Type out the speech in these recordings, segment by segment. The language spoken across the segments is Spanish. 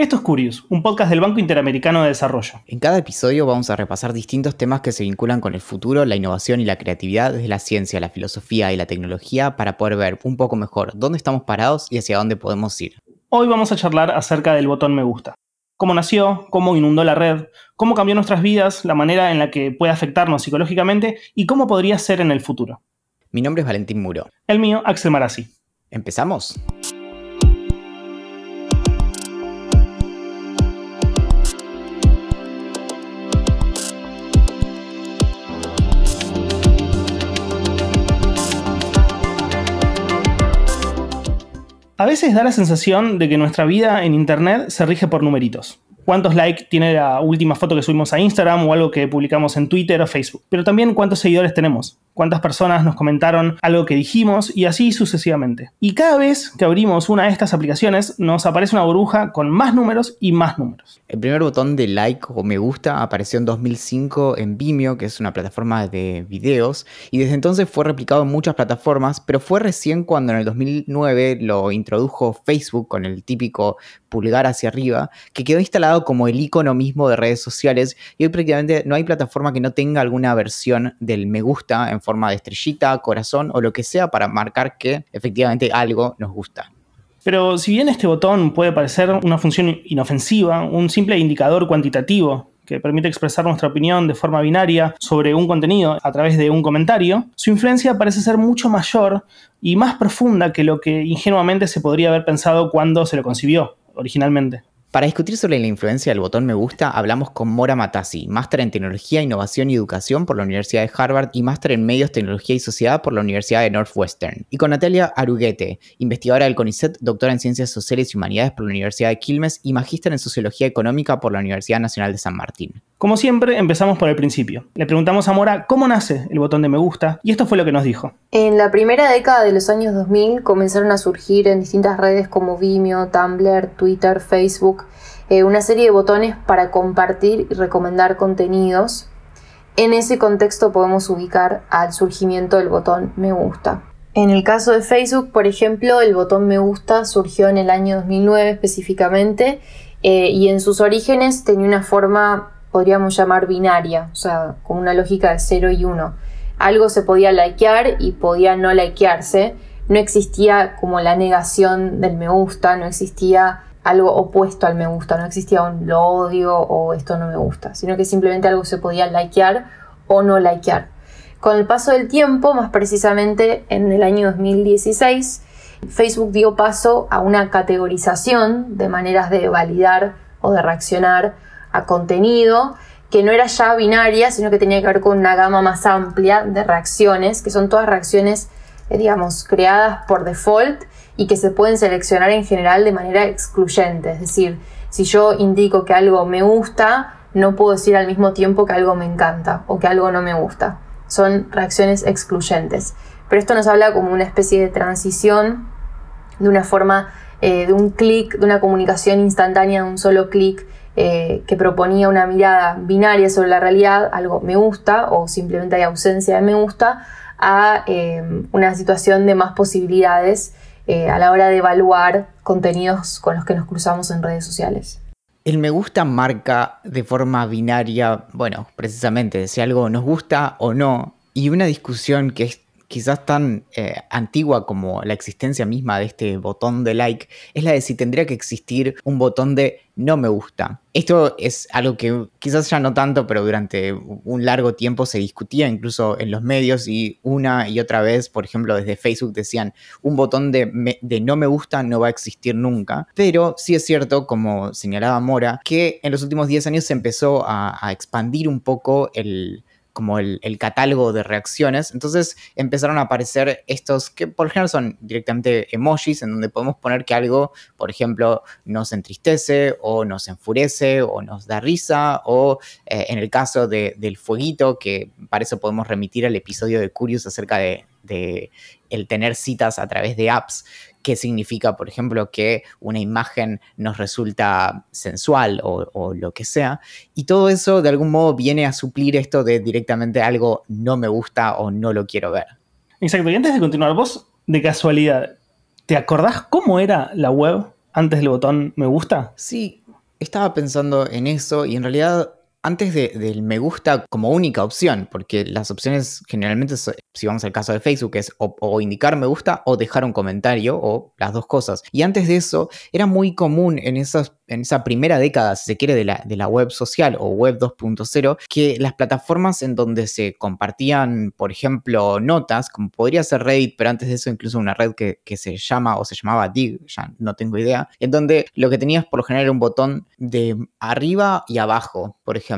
Esto es Curious, un podcast del Banco Interamericano de Desarrollo. En cada episodio vamos a repasar distintos temas que se vinculan con el futuro, la innovación y la creatividad desde la ciencia, la filosofía y la tecnología para poder ver un poco mejor dónde estamos parados y hacia dónde podemos ir. Hoy vamos a charlar acerca del botón me gusta. Cómo nació, cómo inundó la red, cómo cambió nuestras vidas, la manera en la que puede afectarnos psicológicamente y cómo podría ser en el futuro. Mi nombre es Valentín Muro. El mío, Axel Marazzi. ¿Empezamos? A veces da la sensación de que nuestra vida en Internet se rige por numeritos. Cuántos likes tiene la última foto que subimos a Instagram o algo que publicamos en Twitter o Facebook, pero también cuántos seguidores tenemos, cuántas personas nos comentaron algo que dijimos y así sucesivamente. Y cada vez que abrimos una de estas aplicaciones nos aparece una burbuja con más números y más números. El primer botón de like o me gusta apareció en 2005 en Vimeo, que es una plataforma de videos, y desde entonces fue replicado en muchas plataformas, pero fue recién cuando en el 2009 lo introdujo Facebook con el típico pulgar hacia arriba, que quedó instalado como el icono mismo de redes sociales y hoy prácticamente no hay plataforma que no tenga alguna versión del me gusta en forma de estrellita, corazón o lo que sea para marcar que efectivamente algo nos gusta. Pero si bien este botón puede parecer una función inofensiva, un simple indicador cuantitativo que permite expresar nuestra opinión de forma binaria sobre un contenido a través de un comentario, su influencia parece ser mucho mayor y más profunda que lo que ingenuamente se podría haber pensado cuando se lo concibió originalmente. Para discutir sobre la influencia del botón me gusta, hablamos con Mora Matasi, máster en Tecnología, Innovación y Educación por la Universidad de Harvard y máster en Medios, Tecnología y Sociedad por la Universidad de Northwestern. Y con Natalia Aruguete, investigadora del CONICET, doctora en Ciencias Sociales y Humanidades por la Universidad de Quilmes y magíster en Sociología Económica por la Universidad Nacional de San Martín. Como siempre, empezamos por el principio. Le preguntamos a Mora cómo nace el botón de me gusta y esto fue lo que nos dijo. En la primera década de los años 2000 comenzaron a surgir en distintas redes como Vimeo, Tumblr, Twitter, Facebook, eh, una serie de botones para compartir y recomendar contenidos. En ese contexto podemos ubicar al surgimiento del botón me gusta. En el caso de Facebook, por ejemplo, el botón me gusta surgió en el año 2009 específicamente eh, y en sus orígenes tenía una forma podríamos llamar binaria, o sea, con una lógica de 0 y 1. Algo se podía likear y podía no likearse. No existía como la negación del me gusta, no existía algo opuesto al me gusta, no existía un lo odio o esto no me gusta, sino que simplemente algo se podía likear o no likear. Con el paso del tiempo, más precisamente en el año 2016, Facebook dio paso a una categorización de maneras de validar o de reaccionar a contenido que no era ya binaria, sino que tenía que ver con una gama más amplia de reacciones, que son todas reacciones, eh, digamos, creadas por default y que se pueden seleccionar en general de manera excluyente. Es decir, si yo indico que algo me gusta, no puedo decir al mismo tiempo que algo me encanta o que algo no me gusta. Son reacciones excluyentes. Pero esto nos habla como una especie de transición de una forma, eh, de un clic, de una comunicación instantánea, de un solo clic eh, que proponía una mirada binaria sobre la realidad, algo me gusta o simplemente hay ausencia de me gusta, a eh, una situación de más posibilidades eh, a la hora de evaluar contenidos con los que nos cruzamos en redes sociales. El me gusta marca de forma binaria, bueno, precisamente si algo nos gusta o no, y una discusión que es quizás tan eh, antigua como la existencia misma de este botón de like, es la de si tendría que existir un botón de no me gusta. Esto es algo que quizás ya no tanto, pero durante un largo tiempo se discutía incluso en los medios y una y otra vez, por ejemplo, desde Facebook decían un botón de, no me gusta no va a existir nunca. Pero sí es cierto, como señalaba Mora, que en los últimos 10 años se empezó a expandir un poco el, como el, catálogo de reacciones. Entonces empezaron a aparecer estos que por ejemplo son directamente emojis en donde podemos poner que algo, por ejemplo, nos entristece o nos enfurece o nos da risa o eh, en el caso del fueguito, que para eso podemos remitir al episodio de Curious acerca de, de el tener citas a través de apps qué significa, por ejemplo, que una imagen nos resulta sensual o, lo que sea. Y todo eso de algún modo viene a suplir esto de directamente algo no me gusta o no lo quiero ver. Exacto. Y antes de continuar, vos, de casualidad, ¿te acordás cómo era la web antes del botón me gusta? Sí, Estaba pensando en eso y en realidad antes del me gusta como única opción, porque las opciones generalmente, si vamos al caso de Facebook, es o, indicar me gusta o dejar un comentario o las dos cosas. Y antes de eso, era muy común en, esas, en esa primera década, si se quiere, de la, de web social o web 2.0, que las plataformas en donde se compartían, por ejemplo, notas, como podría ser Reddit, pero antes de eso incluso una red que se llama o se llamaba Dig, ya no tengo idea, en donde lo que tenías por lo general era un botón de arriba y abajo, por ejemplo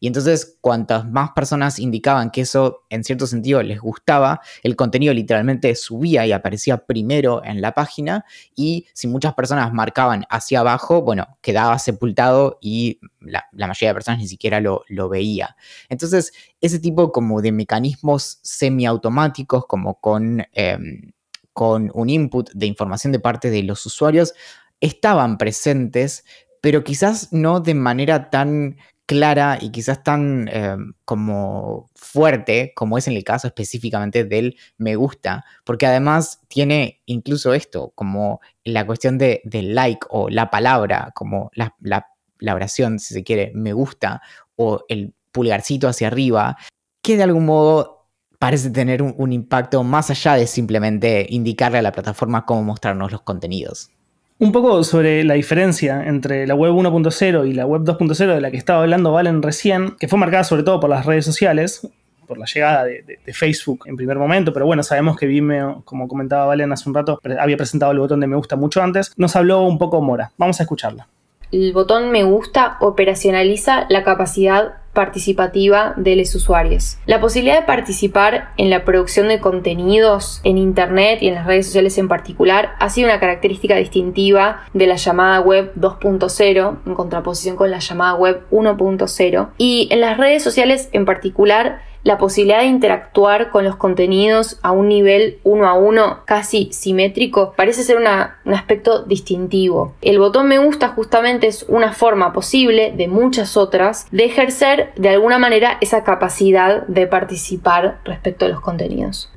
Y entonces, cuantas más personas indicaban que eso en cierto sentido les gustaba, el contenido literalmente subía y aparecía primero en la página. Y si muchas personas marcaban hacia abajo, bueno, quedaba sepultado y la, mayoría de personas ni siquiera lo, veía. Entonces, ese tipo como de mecanismos semiautomáticos, como con... Em, con un input de información de parte de los usuarios, estaban presentes, pero quizás no de manera tan clara y quizás tan eh, como fuerte como es en el caso específicamente del me gusta, porque además tiene incluso esto, como la cuestión de, del like o la palabra, como la, oración, si se quiere, me gusta, o el pulgarcito hacia arriba, que de algún modo parece tener un impacto más allá de simplemente indicarle a la plataforma cómo mostrarnos los contenidos. Un poco sobre la diferencia entre la web 1.0 y la web 2.0 de la que estaba hablando Valen recién, que fue marcada sobre todo por las redes sociales, por la llegada de, Facebook en primer momento, pero bueno, sabemos que Vimeo, como comentaba Valen hace un rato, había presentado el botón de me gusta mucho antes. Nos habló un poco Mora. Vamos a escucharla. El botón me gusta operacionaliza la capacidad participativa de los usuarios. La posibilidad de participar en la producción de contenidos en Internet y en las redes sociales en particular ha sido una característica distintiva de la llamada web 2.0 en contraposición con la llamada web 1.0 y en las redes sociales en particular la posibilidad de interactuar con los contenidos a un nivel uno a uno casi simétrico parece ser un aspecto distintivo. El botón me gusta justamente es una forma posible de muchas otras de ejercer de alguna manera esa capacidad de participar respecto a los contenidos.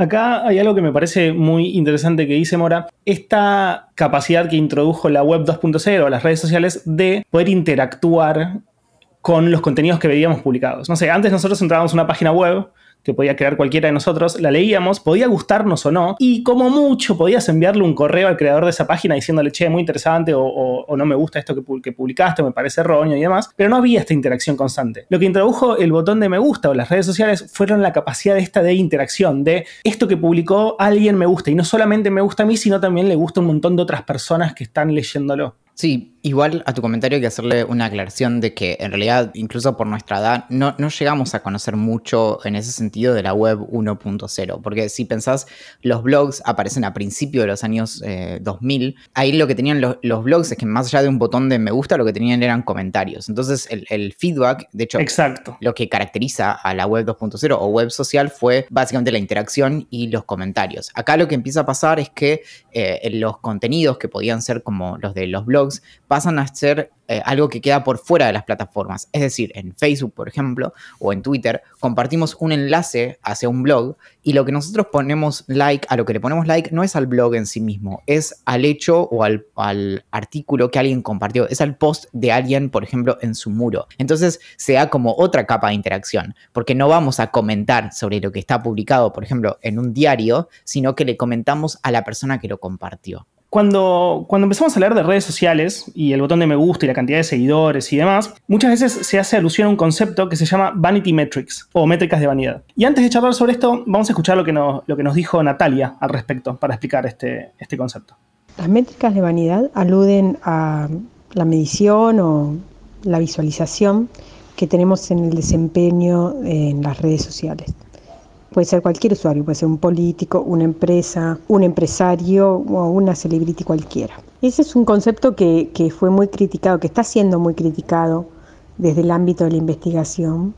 Acá hay algo que me parece muy interesante que dice Mora. Esta capacidad que introdujo la web 2.0, las redes sociales, de poder interactuar con los contenidos que veíamos publicados. No sé, antes nosotros entrábamos a una página web que podía crear cualquiera de nosotros, la leíamos, podía gustarnos o no, y como mucho podías enviarle un correo al creador de esa página diciéndole, che, muy interesante, o, no me gusta esto que, que publicaste, me parece erróneo y demás, pero no había esta interacción constante. Lo que introdujo el botón de me gusta o las redes sociales fueron la capacidad de esta de interacción, de esto que publicó alguien me gusta, y no solamente me gusta a mí, sino también le gusta a un montón de otras personas que están leyéndolo. Sí, igual a tu comentario hay que hacerle una aclaración de que en realidad, incluso por nuestra edad, no, no llegamos a conocer mucho en ese sentido de la web 1.0. Porque si pensás, los blogs aparecen a principios de los años 2000. Eh, Ahí lo que tenían los, blogs es que más allá de un botón de me gusta, lo que tenían eran comentarios. Entonces, el, feedback, de hecho, Exacto. lo que caracteriza a la web 2.0 o web social fue básicamente la interacción y los comentarios. Acá lo que empieza a pasar es que eh, los contenidos que podían ser como los de los blogs, pasan a ser eh, algo que queda por fuera de las plataformas. Es decir, en Facebook, por ejemplo, o en Twitter, compartimos un enlace hacia un blog y lo que nosotros ponemos like, a lo que le ponemos like, no es al blog en sí mismo, es al hecho o al, al artículo que alguien compartió, es al post de alguien, por ejemplo, en su muro. Entonces se da como otra capa de interacción, porque no vamos a comentar sobre lo que está publicado, por ejemplo, en un diario, sino que le comentamos a la persona que lo compartió. Cuando, cuando empezamos a hablar de redes sociales y el botón de me gusta y la cantidad de seguidores y demás, muchas veces se hace alusión a un concepto que se llama vanity metrics o métricas de vanidad. Y antes de charlar sobre esto, vamos a escuchar lo que nos, lo que nos dijo Natalia al respecto para explicar este, este concepto. Las métricas de vanidad aluden a la medición o la visualización que tenemos en el desempeño en las redes sociales. Puede ser cualquier usuario, puede ser un político, una empresa, un empresario o una celebrity cualquiera. Ese es un concepto que, fue muy criticado, que está siendo muy criticado desde el ámbito de la investigación,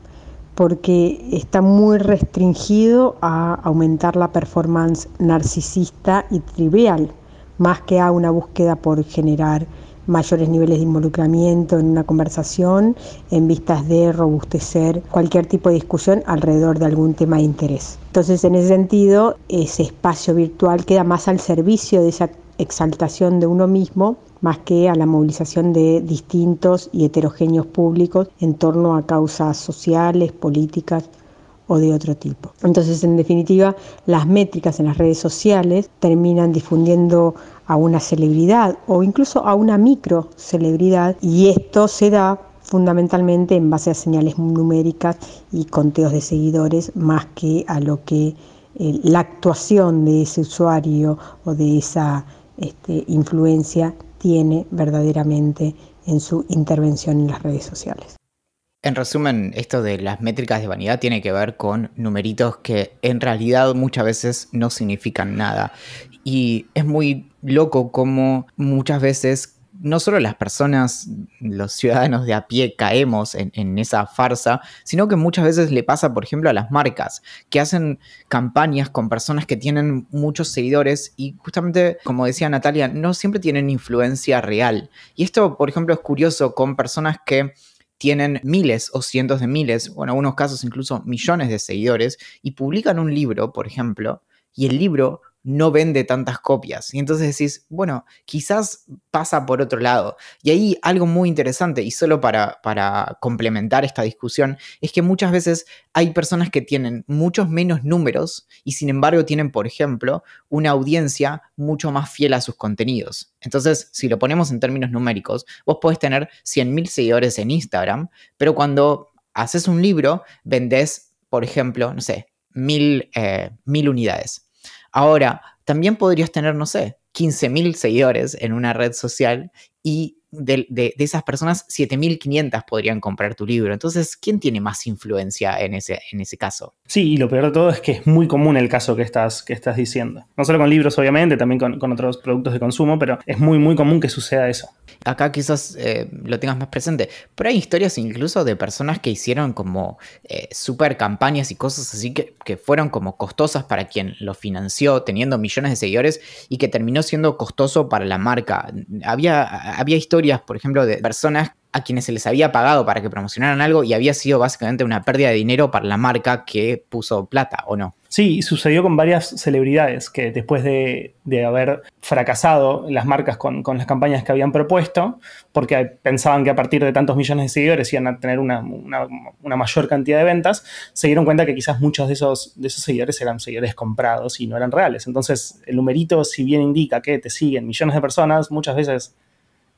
porque está muy restringido a aumentar la performance narcisista y trivial, más que a una búsqueda por generar mayores niveles de involucramiento en una conversación en vistas de robustecer cualquier tipo de discusión alrededor de algún tema de interés. Entonces, en ese sentido, ese espacio virtual queda más al servicio de esa exaltación de uno mismo más que a la movilización de distintos y heterogéneos públicos en torno a causas sociales, políticas o de otro tipo. Entonces, en definitiva, las métricas en las redes sociales terminan difundiendo a una celebridad o incluso a una micro celebridad y esto se da fundamentalmente en base a señales numéricas y conteos de seguidores más que a lo que eh, la actuación de ese usuario o de esa este, influencia tiene verdaderamente en su intervención en las redes sociales. En resumen, esto de las métricas de vanidad tiene que ver con numeritos que en realidad muchas veces no significan nada. Y es muy loco como muchas veces no solo las personas, los ciudadanos de a pie caemos en, esa farsa, sino que muchas veces le pasa, por ejemplo, a las marcas, que hacen campañas con personas que tienen muchos seguidores y justamente, como decía Natalia, no siempre tienen influencia real. Y esto, por ejemplo, es curioso con personas que tienen miles o cientos de miles, o en algunos casos incluso millones de seguidores, y publican un libro, por ejemplo, y el libro no vende tantas copias. Y entonces decís, bueno, quizás pasa por otro lado. Y ahí algo muy interesante, y solo para, para, complementar esta discusión, es que muchas veces hay personas que tienen muchos menos números y sin embargo tienen, por ejemplo, una audiencia mucho más fiel a sus contenidos. Entonces, si lo ponemos en términos numéricos, vos podés tener 100.000 seguidores en Instagram, pero cuando haces un libro, vendés, por ejemplo, no sé, mil, eh, mil unidades. Ahora, también podrías tener, no sé, 15.000 seguidores en una red social y de, esas personas, 7.500 podrían comprar tu libro. Entonces, ¿quién tiene más influencia en ese, en ese caso? Sí, y lo peor de todo es que es muy común el caso que estás, que estás diciendo. No solo con libros, obviamente, también con, otros productos de consumo, pero es muy, muy común que suceda eso. Acá quizás eh, lo tengas más presente, pero hay historias incluso de personas que hicieron como eh, super campañas y cosas así que, que fueron como costosas para quien lo financió, teniendo millones de seguidores y que terminó siendo costoso para la marca. Había, había historias por ejemplo, de personas a quienes se les había pagado para que promocionaran algo y había sido básicamente una pérdida de dinero para la marca que puso plata, ¿o no? Sí, sucedió con varias celebridades que después de, haber fracasado las marcas con, las campañas que habían propuesto, porque pensaban que a partir de tantos millones de seguidores iban a tener una, mayor cantidad de ventas, se dieron cuenta que quizás muchos de esos, de esos seguidores eran seguidores comprados y no eran reales. Entonces, el numerito, si bien indica que te siguen millones de personas, muchas veces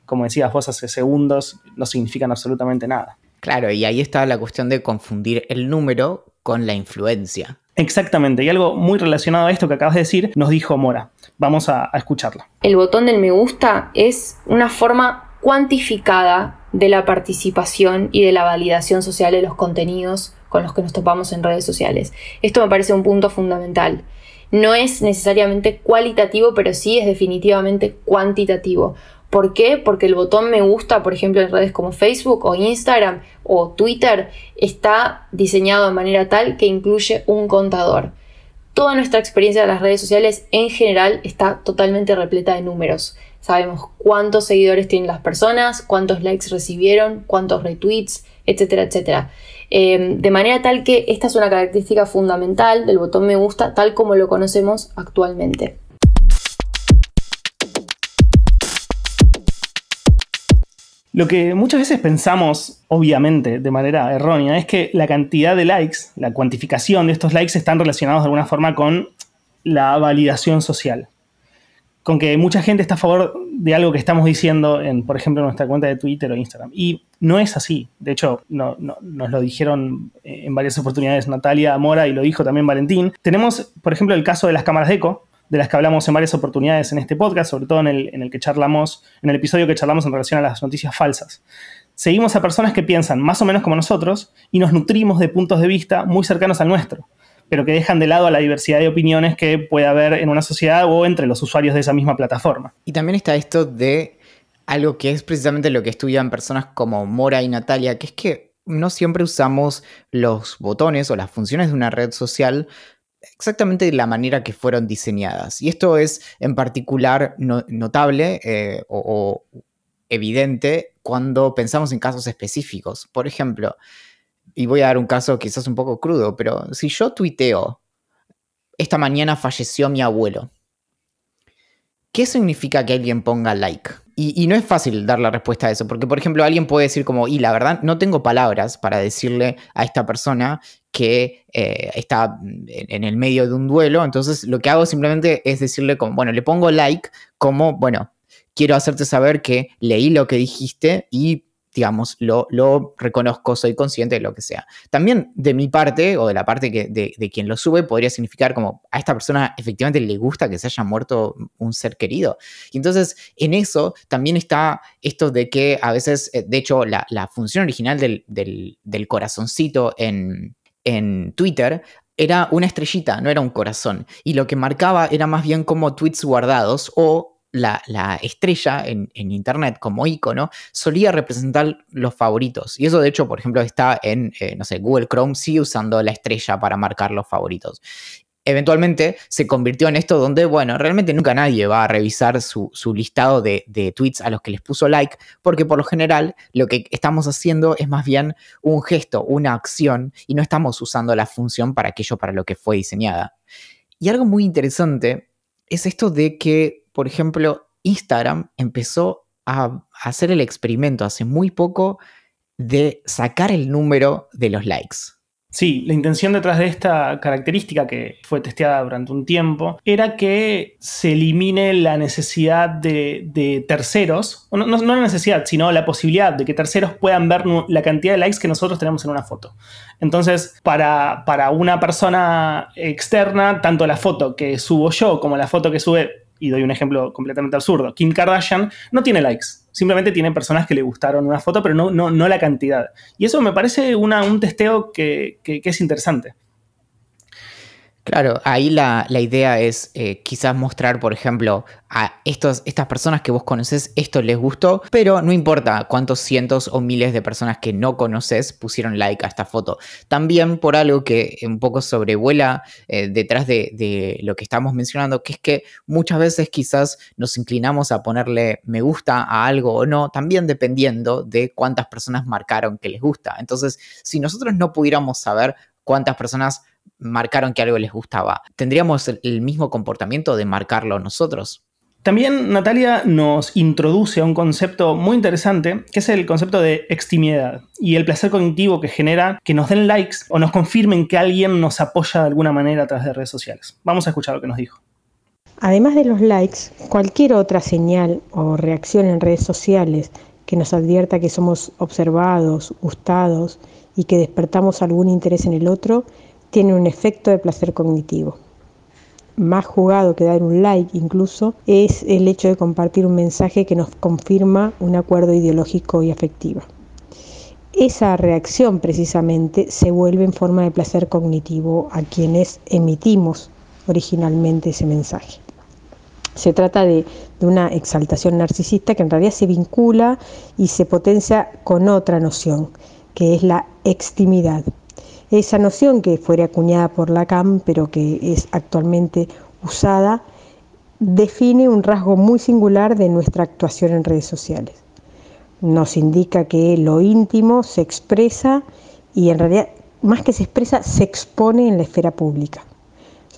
como decías vos hace segundos, no significan absolutamente nada. Claro, y ahí está la cuestión de confundir el número con la influencia. Exactamente, y algo muy relacionado a esto que acabas de decir, nos dijo Mora. Vamos a, a escucharlo. El botón del me gusta es una forma cuantificada de la participación y de la validación social de los contenidos con los que nos topamos en redes sociales. Esto me parece un punto fundamental. No es necesariamente cualitativo, pero sí es definitivamente cuantitativo. ¿Por qué? Porque el botón me gusta, por ejemplo, en redes como Facebook o Instagram o Twitter, está diseñado de manera tal que incluye un contador. Toda nuestra experiencia de las redes sociales en general está totalmente repleta de números. Sabemos cuántos seguidores tienen las personas, cuántos likes recibieron, cuántos retweets, etcétera, etcétera. Em, de manera tal que esta es una característica fundamental del botón me gusta tal como lo conocemos actualmente. Lo que muchas veces pensamos, obviamente, de manera errónea, es que la cantidad de likes, la cuantificación de estos likes están relacionados de alguna forma con la validación social. Con que mucha gente está a favor de algo que estamos diciendo en, por ejemplo, nuestra cuenta de Twitter o Instagram. Y no es así. De hecho, nos lo dijeron en varias oportunidades Natalia Mora y lo dijo también Valentín. Tenemos, por ejemplo, el caso de las cámaras de eco, de las que hablamos en varias oportunidades en este podcast, sobre todo en el, en el que charlamos, en el episodio que charlamos en relación a las noticias falsas. Seguimos a personas que piensan más o menos como nosotros y nos nutrimos de puntos de vista muy cercanos al nuestro, pero que dejan de lado a la diversidad de opiniones que puede haber en una sociedad o entre los usuarios de esa misma plataforma. Y también está esto de algo que es precisamente lo que estudian personas como Mora y Natalia, que es que no siempre usamos los botones o las funciones de una red social exactamente de la manera que fueron diseñadas. Y esto es en particular notable eh, o, evidente cuando pensamos en casos específicos. Por ejemplo, y voy a dar un caso quizás un poco crudo, pero si yo tuiteo, esta mañana falleció mi abuelo, ¿qué significa que alguien ponga like? Y, no es fácil dar la respuesta a eso, porque por ejemplo alguien puede decir como, y la verdad no tengo palabras para decirle a esta persona que eh, está en, el medio de un duelo, entonces lo que hago simplemente es decirle como, bueno, le pongo like como, bueno, quiero hacerte saber que leí lo que dijiste y digamos, lo, lo, reconozco, soy consciente de lo que sea. También de mi parte, o de la parte que, de, de, quien lo sube, podría significar como a esta persona efectivamente le gusta que se haya muerto un ser querido. Y entonces, en eso también está esto de que a veces, eh, de hecho, la, la función original del, del, del corazoncito en, en Twitter era una estrellita, no era un corazón. Y lo que marcaba era más bien como tweets guardados o la, estrella en, Internet como icono solía representar los favoritos. Y eso de hecho, por ejemplo, está en, eh, no sé, Google Chrome sigue usando la estrella para marcar los favoritos. Eventualmente se convirtió en esto donde, bueno, realmente nunca nadie va a revisar su, listado de, de, tweets a los que les puso like, porque por lo general lo que estamos haciendo es más bien un gesto, una acción, y no estamos usando la función para aquello para lo que fue diseñada. Y algo muy interesante es esto de que por ejemplo, Instagram empezó a hacer el experimento hace muy poco de sacar el número de los likes. Sí, la intención detrás de esta característica que fue testeada durante un tiempo era que se elimine la necesidad de, terceros, no, no, la necesidad, sino la posibilidad de que terceros puedan ver la cantidad de likes que nosotros tenemos en una foto. Entonces, para, para una persona externa, tanto la foto que subo yo como la foto que sube y doy un ejemplo completamente absurdo, Kim Kardashian no tiene likes, simplemente tiene personas que le gustaron una foto, pero no, no, no la cantidad. Y eso me parece un testeo que es interesante. Claro, ahí la, idea es eh, quizás mostrar, por ejemplo, a estos, estas personas que vos conoces, esto les gustó, pero no importa cuántos cientos o miles de personas que no conoces pusieron like a esta foto. También por algo que un poco sobrevuela eh, detrás de, de, lo que estamos mencionando, que es que muchas veces quizás nos inclinamos a ponerle me gusta a algo o no, también dependiendo de cuántas personas marcaron que les gusta. Entonces, si nosotros no pudiéramos saber cuántas personas marcaron que algo les gustaba. ¿Tendríamos el mismo comportamiento de marcarlo nosotros? También Natalia nos introduce a un concepto muy interesante, que es el concepto de extimidad y el placer cognitivo que genera que nos den likes o nos confirmen que alguien nos apoya de alguna manera a través de redes sociales. Vamos a escuchar lo que nos dijo. Además de los likes, cualquier otra señal o reacción en redes sociales que nos advierta que somos observados, gustados y que despertamos algún interés en el otro tiene un efecto de placer cognitivo. Más jugado que dar un like incluso es el hecho de compartir un mensaje que nos confirma un acuerdo ideológico y afectivo. Esa reacción precisamente se vuelve en forma de placer cognitivo a quienes emitimos originalmente ese mensaje. Se trata de, de, una exaltación narcisista que en realidad se vincula y se potencia con otra noción, que es la extimidad. Esa noción que fue acuñada por Lacan, pero que es actualmente usada, define un rasgo muy singular de nuestra actuación en redes sociales. Nos indica que lo íntimo se expresa y en realidad, más que se expresa, se expone en la esfera pública.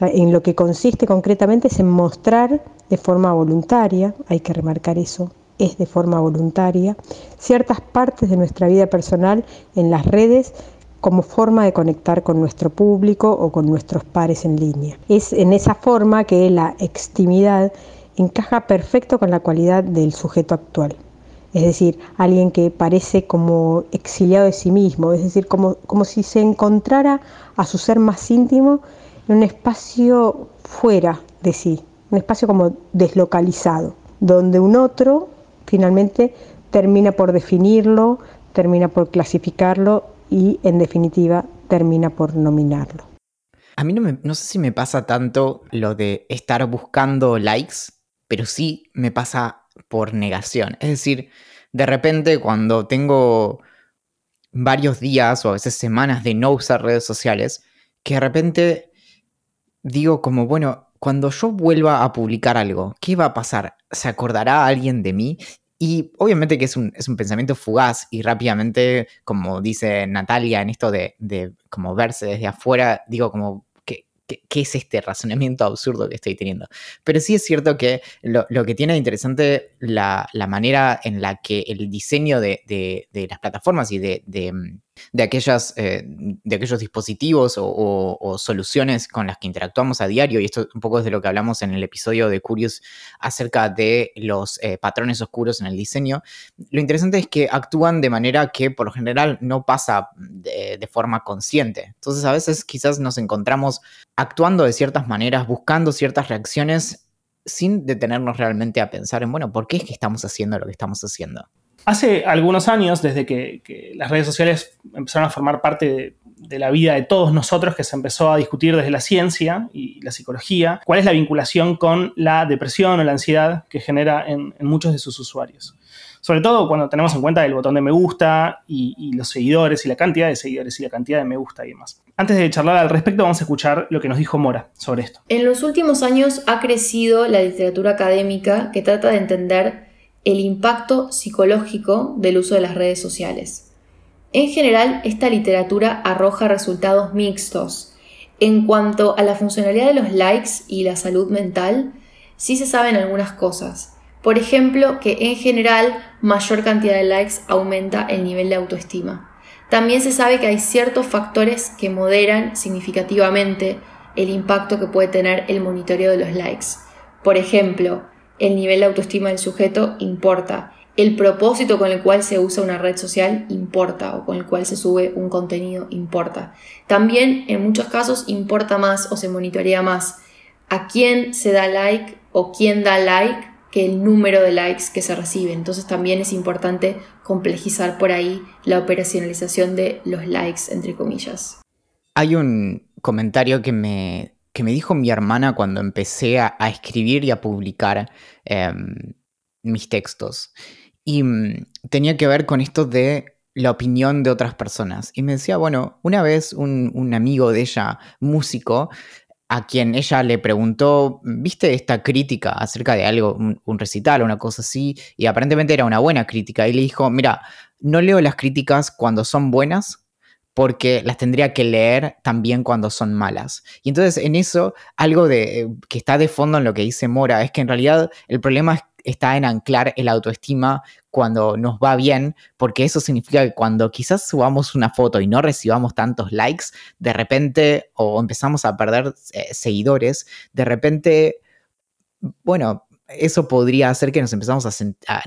en lo que consiste concretamente es en mostrar de forma voluntaria, hay que remarcar eso, es de forma voluntaria, ciertas partes de nuestra vida personal en las redes como forma de conectar con nuestro público o con nuestros pares en línea. Es en esa forma que la extimidad encaja perfecto con la cualidad del sujeto actual. Es decir, alguien que parece como exiliado de sí mismo, es decir, como, como si se encontrara a su ser más íntimo en un espacio fuera de sí, un espacio como deslocalizado, donde un otro finalmente termina por definirlo, termina por clasificarlo y en definitiva termina por nominarlo. A mí no, no sé si me pasa tanto lo de estar buscando likes, pero sí me pasa por negación. Es decir, de repente cuando tengo varios días o a veces semanas de no usar redes sociales, que de repente digo como, bueno, cuando yo vuelva a publicar algo, ¿qué va a pasar? ¿Se acordará alguien de mí? Y obviamente que es un, es un, pensamiento fugaz y rápidamente, como dice Natalia en esto de, de como verse desde afuera, digo como ¿Qué, es este razonamiento absurdo que estoy teniendo? Pero sí es cierto que lo, que tiene de interesante la, manera en la que el diseño de, las plataformas y de, de, aquellas, eh, de aquellos dispositivos o, soluciones con las que interactuamos a diario, y esto un poco es de lo que hablamos en el episodio de Curious acerca de los eh, patrones oscuros en el diseño, lo interesante es que actúan de manera que por lo general no pasa de, de forma consciente. Entonces a veces quizás nos encontramos actuando de ciertas maneras, buscando ciertas reacciones sin detenernos realmente a pensar en, bueno, ¿por qué es que estamos haciendo lo que estamos haciendo? Hace algunos años, desde que, las redes sociales empezaron a formar parte de, la vida de todos nosotros, que se empezó a discutir desde la ciencia y la psicología, cuál es la vinculación con la depresión o la ansiedad que genera en, muchos de sus usuarios. Sobre todo cuando tenemos en cuenta el botón de me gusta y, y, los seguidores y la cantidad de seguidores y la cantidad de me gusta y demás. Antes de charlar al respecto, vamos a escuchar lo que nos dijo Mora sobre esto. En los últimos años ha crecido la literatura académica que trata de entender el impacto psicológico del uso de las redes sociales. En general, esta literatura arroja resultados mixtos. En cuanto a la funcionalidad de los likes y la salud mental, sí se saben algunas cosas. Por ejemplo, que en general mayor cantidad de likes aumenta el nivel de autoestima. También se sabe que hay ciertos factores que moderan significativamente el impacto que puede tener el monitoreo de los likes. Por ejemplo, el nivel de autoestima del sujeto importa. El propósito con el cual se usa una red social importa o con el cual se sube un contenido importa. También en muchos casos importa más o se monitorea más a quién se da like o quién da like que el número de likes que se recibe. Entonces también es importante complejizar por ahí la operacionalización de los likes, entre comillas. Hay un comentario que me que me dijo mi hermana cuando empecé a, escribir y a publicar em, mis textos. Y mm, tenía que ver con esto de la opinión de otras personas. Y me decía, bueno, una vez un, amigo de ella, músico, a quien ella le preguntó, ¿viste esta crítica acerca de algo, un, un recital o una cosa así? Y aparentemente era una buena crítica. Y le dijo, mira, no leo las críticas cuando son buenas, porque las tendría que leer también cuando son malas. Y entonces en eso, algo de, que está de fondo en lo que dice Mora, es que en realidad el problema está en anclar el autoestima cuando nos va bien, porque eso significa que cuando quizás subamos una foto y no recibamos tantos likes, de repente, o empezamos a perder eh, seguidores, de repente, bueno, eso podría hacer que nos empezamos a,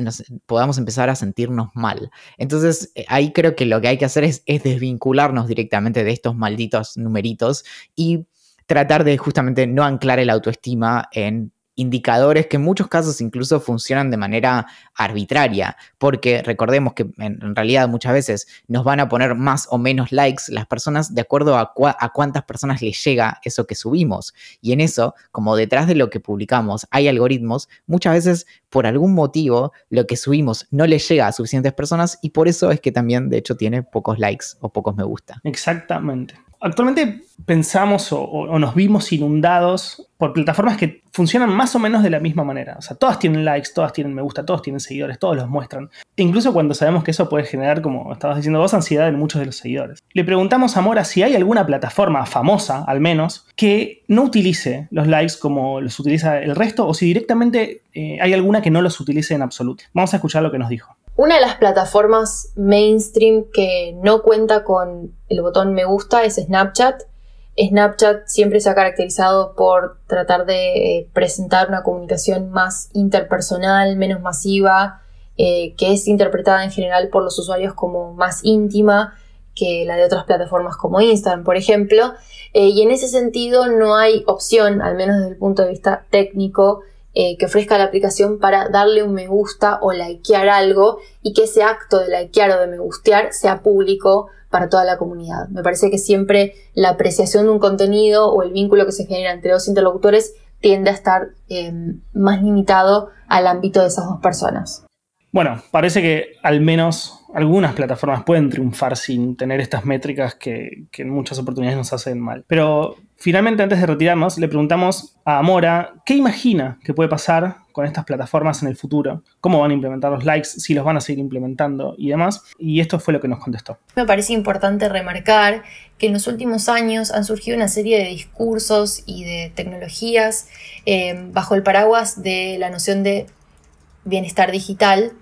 podamos empezar a sentirnos mal. Entonces, eh, ahí creo que lo que hay que hacer es, es desvincularnos directamente de estos malditos numeritos y tratar de justamente no anclar el autoestima en indicadores que en muchos casos incluso funcionan de manera arbitraria, porque recordemos que en, realidad muchas veces nos van a poner más o menos likes las personas de acuerdo a, a cuántas personas les llega eso que subimos. Y en eso, como detrás de lo que publicamos hay algoritmos, muchas veces por algún motivo lo que subimos no le llega a suficientes personas y por eso es que también de hecho tiene pocos likes o pocos me gusta. Exactamente actualmente pensamos o, nos vimos inundados por plataformas que funcionan más o menos de la misma manera. O sea, todas tienen likes, todas tienen me gusta, todos tienen seguidores, todos los muestran. E incluso cuando sabemos que eso puede generar, como estabas diciendo vos, ansiedad en muchos de los seguidores. Le preguntamos a Mora si hay alguna plataforma famosa, al menos, que no utilice los likes como los utiliza el resto o si directamente eh, hay alguna que no los utilice en absoluto. Vamos a escuchar lo que nos dijo. Una de las plataformas mainstream que no cuenta con el botón me gusta es Snapchat. Snapchat siempre se ha caracterizado por tratar de eh, presentar una comunicación más interpersonal, menos masiva, eh, que es interpretada en general por los usuarios como más íntima que la de otras plataformas como Instagram, por ejemplo. Eh, y en ese sentido no hay opción, al menos desde el punto de vista técnico, eh, que ofrezca la aplicación para darle un me gusta o likear algo y que ese acto de likear o de me gustear sea público para toda la comunidad. Me parece que siempre la apreciación de un contenido o el vínculo que se genera entre dos interlocutores tiende a estar em, más limitado al ámbito de esas dos personas. Bueno, parece que al menos algunas plataformas pueden triunfar sin tener estas métricas que, en muchas oportunidades nos hacen mal. Pero finalmente, antes de retirarnos, le preguntamos a Amora qué imagina que puede pasar con estas plataformas en el futuro, cómo van a implementar los likes, si los van a seguir implementando y demás. Y esto fue lo que nos contestó. Me parece importante remarcar que en los últimos años han surgido una serie de discursos y de tecnologías eh, bajo el paraguas de la noción de bienestar digital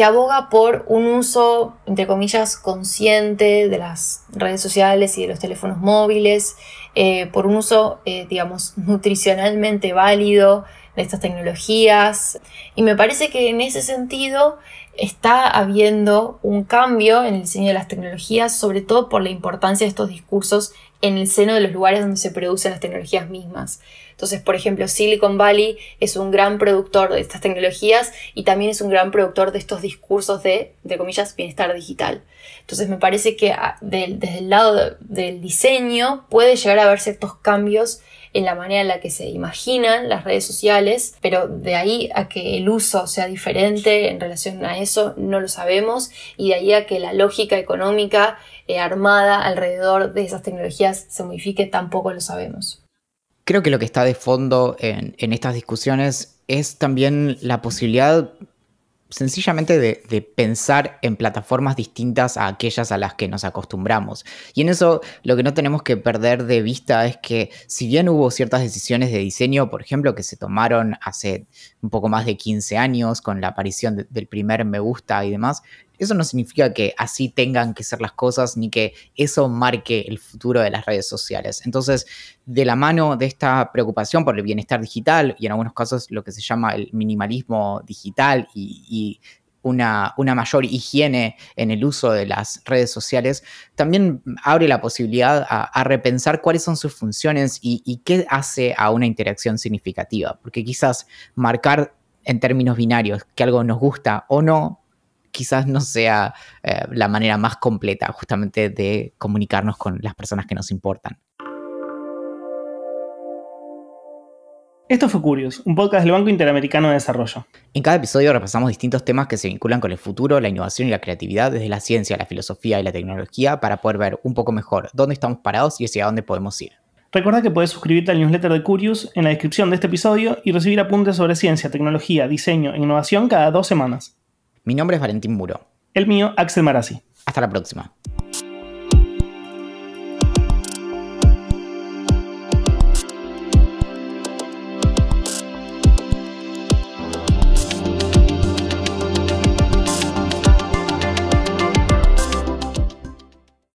que aboga por un uso, entre comillas, consciente de las redes sociales y de los teléfonos móviles, eh, por un uso, eh, digamos, nutricionalmente válido de estas tecnologías. Y me parece que en ese sentido está habiendo un cambio en el diseño de las tecnologías, sobre todo por la importancia de estos discursos en el seno de los lugares donde se producen las tecnologías mismas. Entonces, por ejemplo, Silicon Valley es un gran productor de estas tecnologías y también es un gran productor de estos discursos de, de comillas, bienestar digital. Entonces, me parece que ah, desde el lado del diseño puede llegar a haber ciertos cambios en la manera en la que se imaginan las redes sociales, pero de ahí a que el uso sea diferente en relación a eso no lo sabemos y de ahí a que la lógica económica eh, armada alrededor de esas tecnologías se modifique tampoco lo sabemos. Creo que lo que está de fondo en, estas discusiones es también la posibilidad sencillamente de, pensar en plataformas distintas a aquellas a las que nos acostumbramos. Y en eso lo que no tenemos que perder de vista es que si bien hubo ciertas decisiones de diseño, por ejemplo, que se tomaron hace un poco más de 15 años con la aparición del primer me gusta y demás, eso no significa que así tengan que ser las cosas ni que eso marque el futuro de las redes sociales. Entonces, de la mano de esta preocupación por el bienestar digital y en algunos casos lo que se llama el minimalismo digital y, una, mayor higiene en el uso de las redes sociales, también abre la posibilidad a, repensar cuáles son sus funciones y, qué hace a una interacción significativa. Porque quizás marcar en términos binarios que algo nos gusta o no quizás no sea eh, la manera más completa justamente de comunicarnos con las personas que nos importan. Esto fue Curious, un podcast del Banco Interamericano de Desarrollo. En cada episodio repasamos distintos temas que se vinculan con el futuro, la innovación y la creatividad desde la ciencia, la filosofía y la tecnología para poder ver un poco mejor dónde estamos parados y hacia dónde podemos ir. Recuerda que puedes suscribirte al newsletter de Curious en la descripción de este episodio y recibir apuntes sobre ciencia, tecnología, diseño e innovación cada dos semanas. Mi nombre es Valentín Muro. El mío, Axel Marazzi. Hasta la próxima.